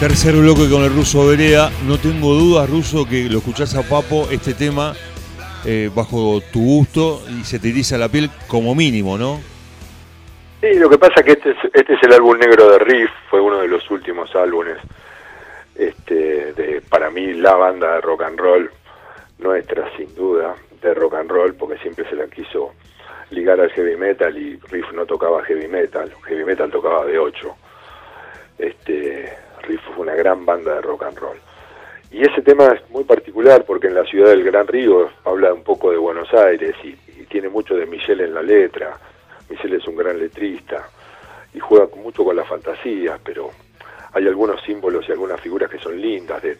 Tercer bloque con el ruso Berea. No tengo dudas, ruso, que lo escuchás a Papo, este tema, eh, bajo tu gusto y se te eriza la piel como mínimo, ¿no? Sí, lo que pasa es que este es, este es el álbum negro de Riff, fue uno de los últimos álbumes, este, de para mí la banda de rock and roll nuestra, sin duda, de rock and roll, porque siempre se la quiso ligar al heavy metal y Riff no tocaba heavy metal, heavy metal tocaba de 8. Este, Riff fue una gran banda de rock and roll. Y ese tema es muy particular porque en la ciudad del Gran Río habla un poco de Buenos Aires y, y tiene mucho de Michelle en la letra. Michelle es un gran letrista y juega mucho con las fantasías, pero hay algunos símbolos y algunas figuras que son lindas de,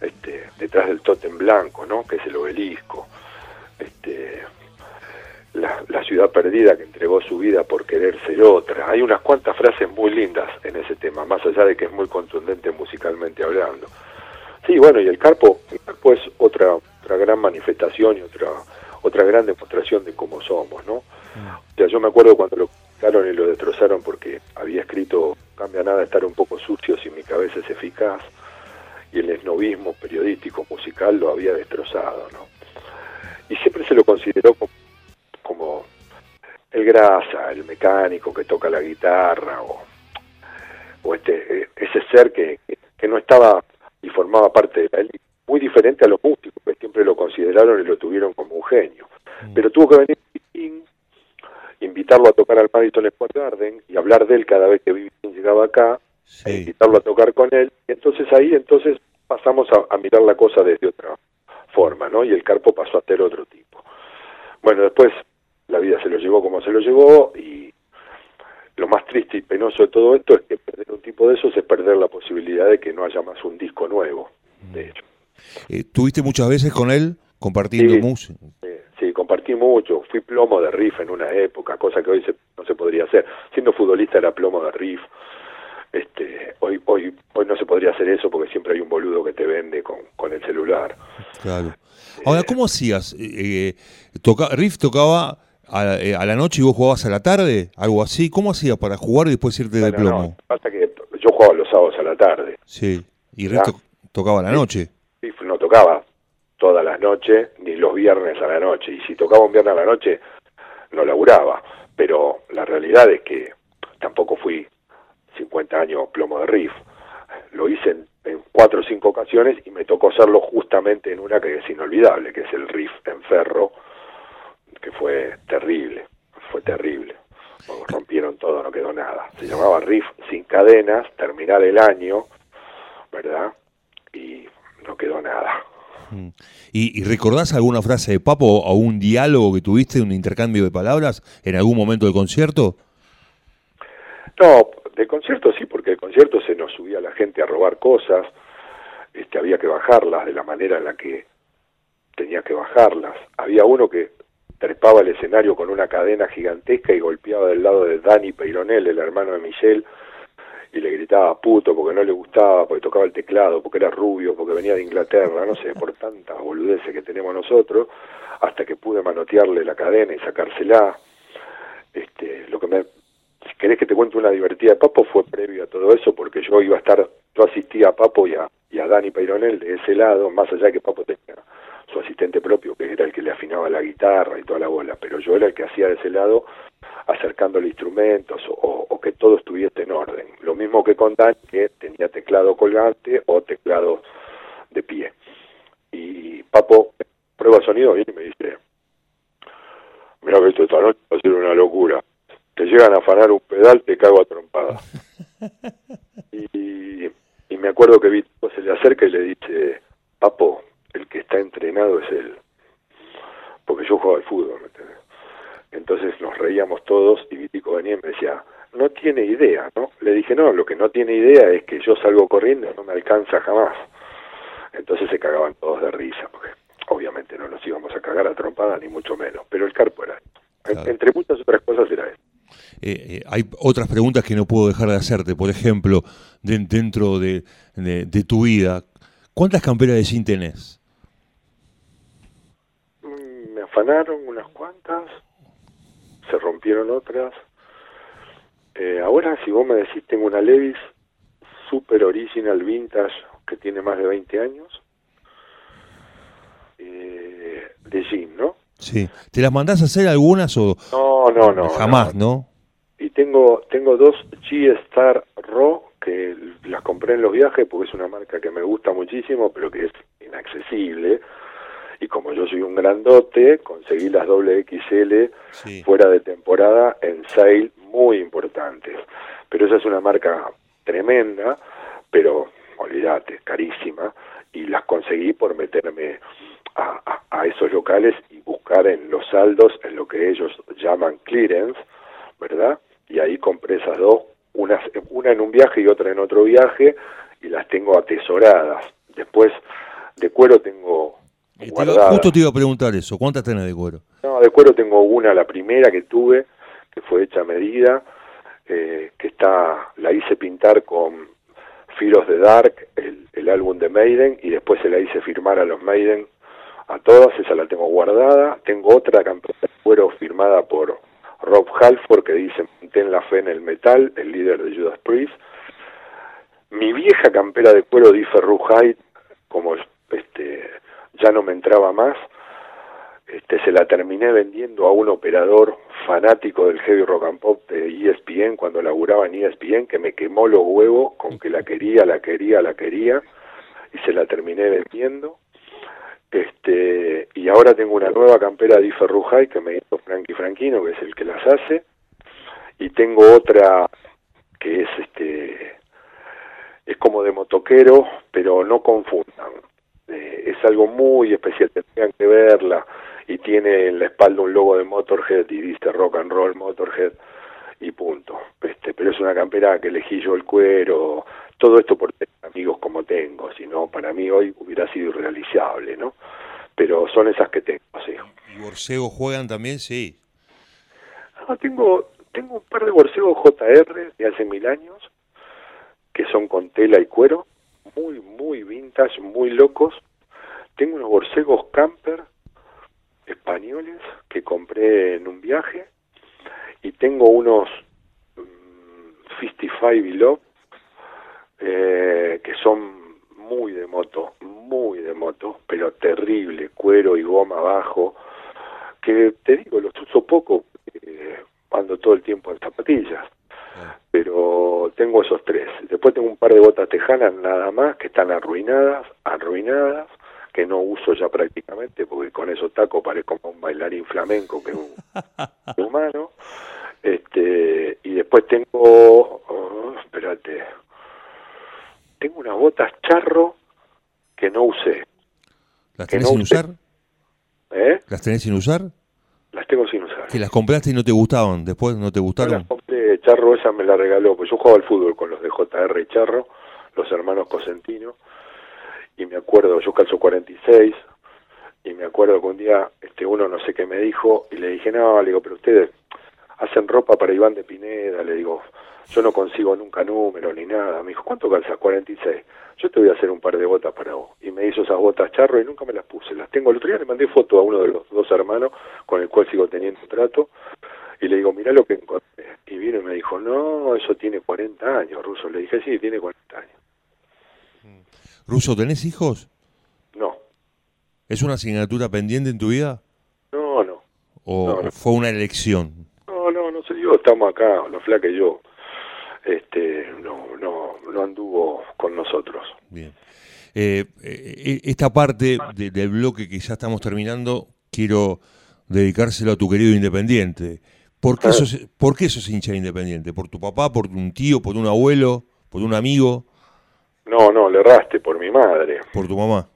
este, detrás del tótem blanco, ¿no? que es el obelisco. Este, la, la ciudad perdida que entregó su vida por querer ser otra. Hay unas cuantas frases muy lindas en ese tema, más allá de que es muy contundente musicalmente hablando. Sí, bueno, y el Carpo, el Carpo es otra, otra gran manifestación y otra, otra gran demostración de cómo somos, ¿no? O sea, yo me acuerdo cuando lo quitaron y lo destrozaron porque había escrito cambia nada estar un poco sucio si mi cabeza es eficaz y el esnovismo periodístico musical lo había destrozado, ¿no? Y siempre se lo consideró como, como el grasa, el mecánico que toca la guitarra o, o este eh, ese ser que, que, no estaba y formaba parte de la élite, muy diferente a los músicos que siempre lo consideraron y lo tuvieron como un genio. Pero tuvo que venir King, invitarlo a tocar al Madison Square Garden y hablar de él cada vez que Bibi llegaba acá, e invitarlo a tocar con él. Y entonces ahí entonces pasamos a, a mirar la cosa desde otra forma, ¿no? Y el Carpo pasó a ser otro tipo. Bueno, después la vida se lo llevó como se lo llevó y lo más triste y penoso de todo esto es que perder un tipo de esos es perder la posibilidad de que no haya más un disco nuevo, de hecho. Eh, ¿Tuviste muchas veces con él compartiendo Sí. música? Eh, sí, compartí mucho, fui plomo de riff en una época, cosa que hoy se- no se podría hacer. Siendo futbolista era plomo de riff. Este, hoy, hoy, hoy no se podría hacer eso porque siempre hay un boludo que te vende con, con el celular. Claro. Ahora, ¿cómo hacías? Eh, eh, toca, Riff tocaba a, eh, a la noche y vos jugabas a la tarde, algo así. ¿Cómo hacías para jugar y después irte de no, plomo? pasa que yo jugaba los sábados a la tarde. Sí. Y Riff Ya. to- tocaba a la noche. No tocaba todas las noches ni los viernes a la noche. Y si tocaba un viernes a la noche, no laburaba. Pero la realidad es que tampoco fui 50 años plomo de riff. Lo hice en, en cuatro o cinco ocasiones y me tocó hacerlo justamente en una que es inolvidable, que es el riff en ferro, que fue terrible, fue terrible. Rompieron todo, no quedó nada. Se llamaba riff sin cadenas, terminar el año, ¿verdad? Y no quedó nada. Mm. ¿Y, y recordás alguna frase de Papo o un diálogo que tuviste, un intercambio de palabras en algún momento del concierto? No, de concierto sí, porque el concierto se nos subía la gente a robar cosas, este, había que bajarlas de la manera en la que tenía que bajarlas. Había uno que trepaba el escenario con una cadena gigantesca y golpeaba del lado de Dani Peironel, el hermano de Michelle, y le gritaba puto porque no le gustaba, porque tocaba el teclado, porque era rubio, porque venía de Inglaterra, no sé, por tantas boludeces que tenemos nosotros, hasta que pude manotearle la cadena y sacársela. Este, lo que me, si querés que te cuente una divertida de Papo, fue previo a todo eso, porque yo iba a estar, yo asistía a Papo y a, y a Dani Peironel de ese lado, más allá de que Papo tenía su asistente propio, que era el que le afinaba la guitarra y toda la bola, pero yo era el que hacía de ese lado, acercándole instrumentos o, o que todo estuviese en orden. Lo mismo que con Dani, que tenía teclado colgante o teclado de pie. Y Papo prueba sonido y me dice, mira que esto esta noche va a ser una locura. Te llegan a afanar un pedal, te cago a trompada. y, y me acuerdo que Vito se le acerca y le dice, Papo, es él. Porque yo jugaba al fútbol. Entonces nos reíamos todos y Vitico venía y me decía, no tiene idea, ¿no? Le dije, no, lo que no tiene idea es que yo salgo corriendo no me alcanza jamás. Entonces se cagaban todos de risa, porque obviamente no nos íbamos a cagar a trompada, ni mucho menos, pero el carpo era Claro. Entre muchas otras cosas era eso. Eh, eh, hay otras preguntas que no puedo dejar de hacerte. Por ejemplo, de- dentro de, de- de tu vida, ¿cuántas camperas de jean tenés? Afanaron unas cuantas, se rompieron otras. Eh, ahora, si vos me decís, tengo una Levis Super Original Vintage que tiene más de 20 años, eh, de jean, ¿no? Sí. ¿Te las mandás a hacer algunas o No, no, no. jamás, no. no? Y tengo tengo dos G-Star Raw que las compré en los viajes porque es una marca que me gusta muchísimo, pero que es inaccesible. Y como yo soy un grandote, conseguí las doble XL Sí. fuera de temporada en sale muy importantes. Pero esa es una marca tremenda, pero olvídate, carísima, y las conseguí por meterme a, a- a esos locales y buscar en los saldos, en lo que ellos llaman clearance, ¿verdad? Y ahí compré esas dos, una, una en un viaje y otra en otro viaje, y las tengo atesoradas. Después, de cuero tengo te iba- guardadas. justo te iba a preguntar eso. ¿Cuántas tenés de cuero? No, de cuero tengo una, la primera que tuve, que fue hecha a medida, eh, que está, la hice pintar con of the Dark, el, el álbum de Maiden, y después se la hice firmar a los Maiden, a todas, esa la tengo guardada. Tengo otra campera de cuero firmada por Rob Halford, que dice, ten la fe en el metal, el líder de Judas Priest. Mi vieja campera de cuero de Roughide, como este, ya no me entraba más, este, se la terminé vendiendo a un operador fanático del heavy rock and pop de ESPN cuando laburaba en ESPN que me quemó los huevos con que la quería, la quería, la quería y se la terminé vendiendo. Este, y ahora tengo una nueva campera de Ferrujay que me hizo Frankie Franquino, que es el que las hace, y tengo otra que es este es como de motoquero, pero no confundan. Es algo muy especial, tendrían que verla y tiene en la espalda un logo de Motorhead y dice rock and roll Motorhead y punto. Este, pero es una campera que elegí yo el cuero, todo esto por tener amigos como tengo, si no para mí hoy hubiera sido irrealizable, ¿no? Pero son esas que tengo, sí. ¿Y Borcego juegan también? Sí. Ah, tengo tengo un par de borcegos JR de hace mil años que son con tela y cuero, muy muy vintage, muy locos. Tengo unos borcegos camper españoles que compré en un viaje y tengo unos mm, 55 Below eh, que son muy de moto, muy de moto, pero terrible, cuero y goma abajo, que te digo, los uso poco, eh, ando todo el tiempo en zapatillas, pero tengo esos tres. Después tengo un par de botas tejanas nada más que están arruinadas, arruinadas, que no uso ya prácticamente porque con esos tacos parezco como un bailarín flamenco que un humano. Este, y después tengo, oh, espérate, tengo unas botas charro que no usé, ¿Las tenés no sin usé. usar? ¿eh? ¿Las tenés sin usar? Las tengo sin usar. Que las compraste y no te gustaban, después no te No gustaron. las compré, Charro esa me la regaló, pues yo jugaba al fútbol con los de JR y Charro, los hermanos Cosentino, y me acuerdo, yo calzo 46, y me acuerdo que un día este uno no sé qué me dijo, y le dije, no, le digo, pero ustedes hacen ropa para Iván de Pineda, le digo, yo no consigo nunca número ni nada, me dijo, ¿cuánto calzas? 46, yo te voy a hacer un par de botas para vos, y me hizo esas botas Charro y nunca me las puse, las tengo, el otro día le mandé foto a uno de los dos hermanos con el cual sigo teniendo trato, y le digo, mirá lo que encontré. Y vino y me dijo, no, eso tiene 40 años, Ruso. Le dije, sí, tiene 40 años. Ruso, ¿tenés hijos? No, ¿Es una asignatura pendiente en tu vida? no, no. ¿O No, no. fue una elección? No, no, no sé yo, estamos acá, la flaca y yo. Este, no, no, no anduvo con nosotros. Bien. Eh, eh, esta parte de- del bloque que ya estamos terminando, quiero dedicárselo a tu querido Independiente. ¿Por qué, Ah. sos, ¿Por qué sos hincha de Independiente? ¿Por tu papá, por un tío, por un abuelo, por un amigo, No, no, le erraste por mi madre. por tu mamá?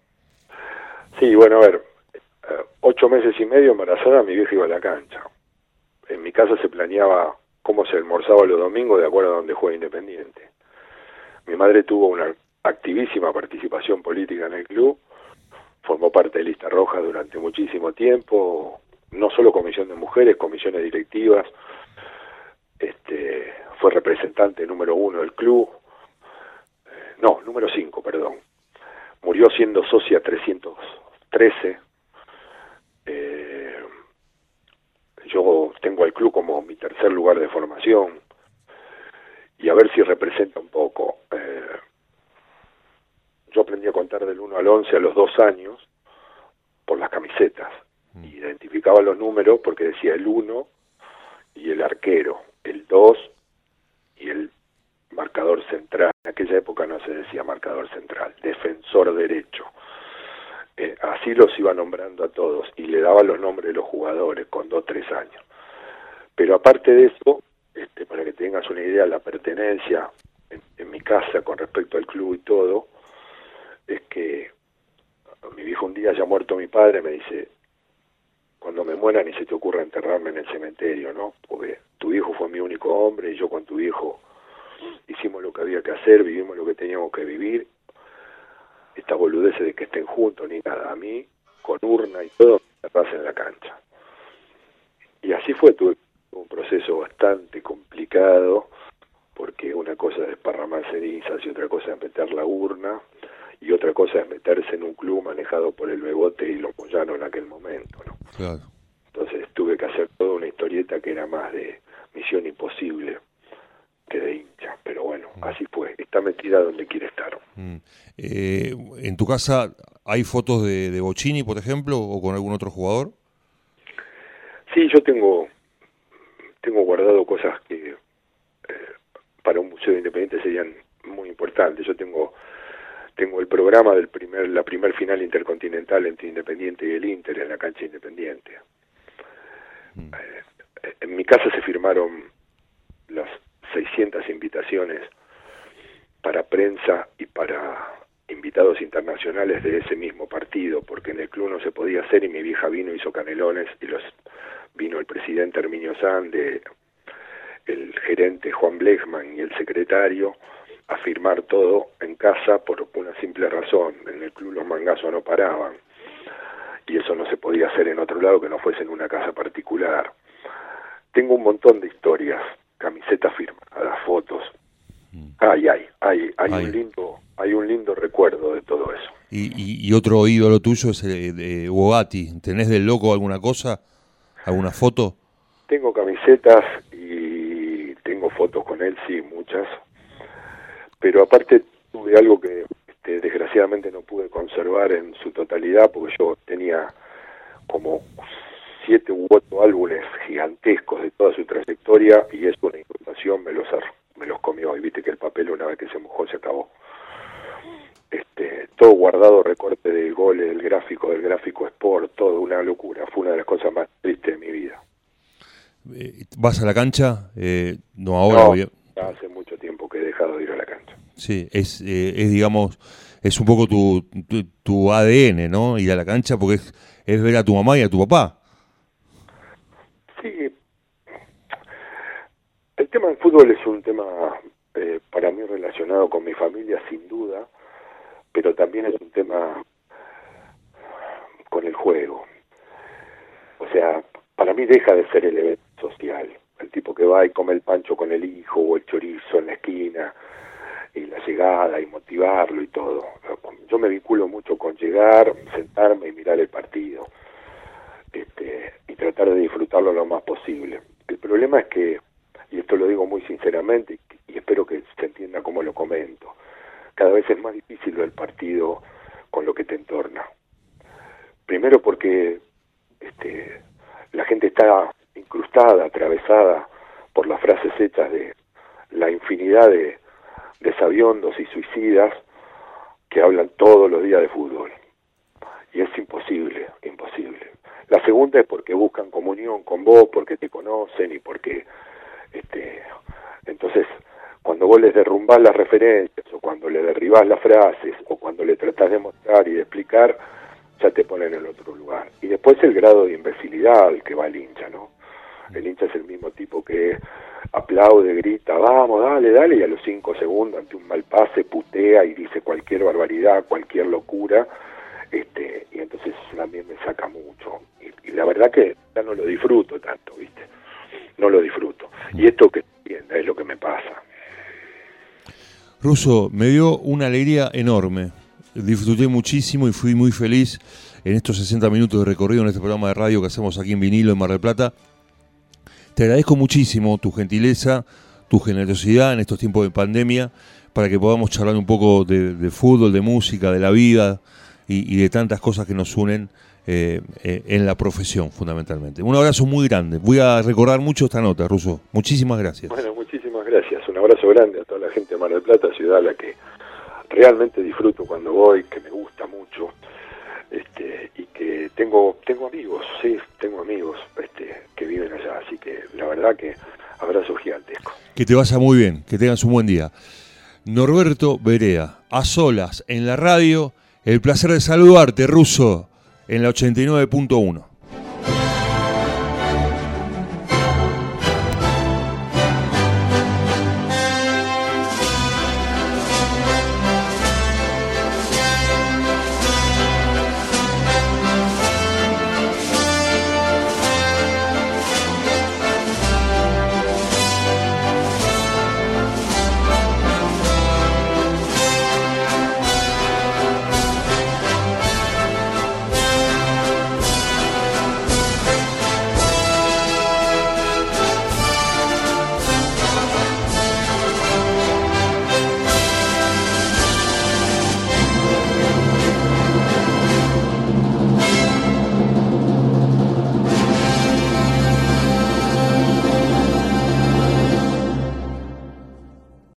Sí, bueno, a ver, eh, ocho meses y medio embarazada, mi vieja iba a la cancha. En mi casa se planeaba cómo se almorzaba los domingos de acuerdo a donde juega Independiente. Mi madre tuvo una activísima participación política en el club, formó parte de Lista Roja durante muchísimo tiempo, no solo comisión de mujeres, comisiones directivas, este, fue representante número uno del club, no, número cinco, perdón. Murió siendo socia 313. Eh, yo tengo al club como mi tercer lugar de formación y a ver si representa un poco. Eh, yo aprendí a contar del 1 al 11 a los dos años por las camisetas. Mm. Identificaba los números porque decía el 1 y el arquero, el 2 y el marcador central. En aquella época no se decía marcador central, defensor derecho. Eh, así los iba nombrando a todos y le daba los nombres de los jugadores con dos tres años. Pero aparte de eso, este, para que tengas una idea, la pertenencia en, mi casa con respecto al club y todo, es que mi viejo un día ya muerto mi padre me dice, cuando me muera ni se te ocurra enterrarme en el cementerio, ¿no? Porque tu hijo fue mi único hombre y yo con tu hijo hicimos lo que había que hacer, vivimos lo que teníamos que vivir. Esta boludez de que estén juntos ni nada. A mí, con urna y todo, me en la cancha. Y así fue, tuve un proceso bastante complicado, porque una cosa es desparramar cenizas y otra cosa es meter la urna, y otra cosa es meterse en un club manejado por el Bebote y los Moyano en aquel momento, ¿no? Entonces tuve que hacer toda una historieta que era más de misión imposible que de pero bueno, mm. así fue, está metida donde quiere estar. Mm. Eh, ¿En tu casa hay fotos de, de Bocini, por ejemplo, o con algún otro jugador? Sí, yo tengo tengo guardado cosas que eh, para un museo independiente serían muy importantes. Yo tengo tengo el programa del primer la primer final intercontinental entre Independiente y el Inter en la cancha Independiente. Mm. Eh, en mi casa se firmaron las 600 invitaciones para prensa y para invitados internacionales de ese mismo partido, porque en el club no se podía hacer y mi vieja vino, hizo canelones y los vino el presidente Herminio Sande, el gerente Juan Blechman y el secretario a firmar todo en casa por una simple razón, en el club los mangazos no paraban y eso no se podía hacer en otro lado que no fuese en una casa particular. Tengo un montón de historias camiseta las fotos. Mm. Ay, ay, hay, hay, un lindo, hay un lindo recuerdo de todo eso. Y, y, otro ídolo tuyo es el de Bogatti. ¿Tenés del loco alguna cosa? ¿Alguna foto? Tengo camisetas y tengo fotos con él, sí, muchas. Pero aparte tuve algo que este, desgraciadamente no pude conservar en su totalidad porque yo tenía como siete u ocho álbumes gigantescos de toda su trayectoria y es una inundación, me los, me los comió y viste que el papel una vez que se mojó se acabó. Este, todo guardado, recorte de goles, del gráfico, del gráfico Sport, todo una locura, fue una de las cosas más tristes de mi vida. Eh, ¿Vas a la cancha? Eh, no ahora. No, hace mucho tiempo que he dejado de ir a la cancha. Sí, es, eh, es digamos, es un poco tu, tu, tu, ADN, ¿no? Ir a la cancha porque es, es ver a tu mamá y a tu papá. Sí, el tema del fútbol es un tema eh, para mí relacionado con mi familia sin duda, pero también es un tema con el juego. O sea, para mí deja de ser el evento social, el tipo que va y come el pancho con el hijo o el chorizo en la esquina y la llegada y motivarlo y todo. Yo me vinculo mucho con llegar, sentarme y mirar el partido este, y tratar de disfrutarlo lo más posible. El problema es que, y esto lo digo muy sinceramente y, espero que se entienda como lo comento, cada vez es más difícil ver el partido con lo que te entorna. Primero porque este, la gente está incrustada, atravesada por las frases hechas de la infinidad de, de sabiondos y suicidas que hablan todos los días de fútbol. Y es imposible, imposible. La segunda es porque buscan comunión con vos, porque te conocen y porque, este, entonces, cuando vos les derrumbás las referencias o cuando le derribás las frases o cuando le tratás de mostrar y de explicar, ya te ponen en otro lugar. Y después el grado de imbecilidad al que va el hincha, ¿no? El hincha es el mismo tipo que aplaude, grita, vamos, dale, dale, y a los cinco segundos ante un mal pase putea y dice cualquier barbaridad, cualquier locura, este, y entonces también me saca mucho. Y la verdad que ya no lo disfruto tanto, ¿viste? No lo disfruto. Y esto que es lo que me pasa. Ruso, me dio una alegría enorme. Disfruté muchísimo y fui muy feliz en estos 60 minutos de recorrido en este programa de radio que hacemos aquí en Vinilo, en Mar del Plata. Te agradezco muchísimo tu gentileza, tu generosidad en estos tiempos de pandemia para que podamos charlar un poco de, fútbol, de música, de la vida y, de tantas cosas que nos unen eh, eh, en la profesión, fundamentalmente. Un abrazo muy grande. Voy a recordar mucho esta nota, Ruso. Muchísimas gracias. Bueno, muchísimas gracias. Un abrazo grande a toda la gente de Mar del Plata, ciudad a la que realmente disfruto cuando voy, que me gusta mucho, este, y que tengo tengo amigos, sí, tengo amigos este, que viven allá, así que la verdad que abrazo gigantesco. Que te vaya muy bien, que tengas un buen día. Norberto Berea, a solas en la radio, el placer de saludarte, Ruso, en la 89.1.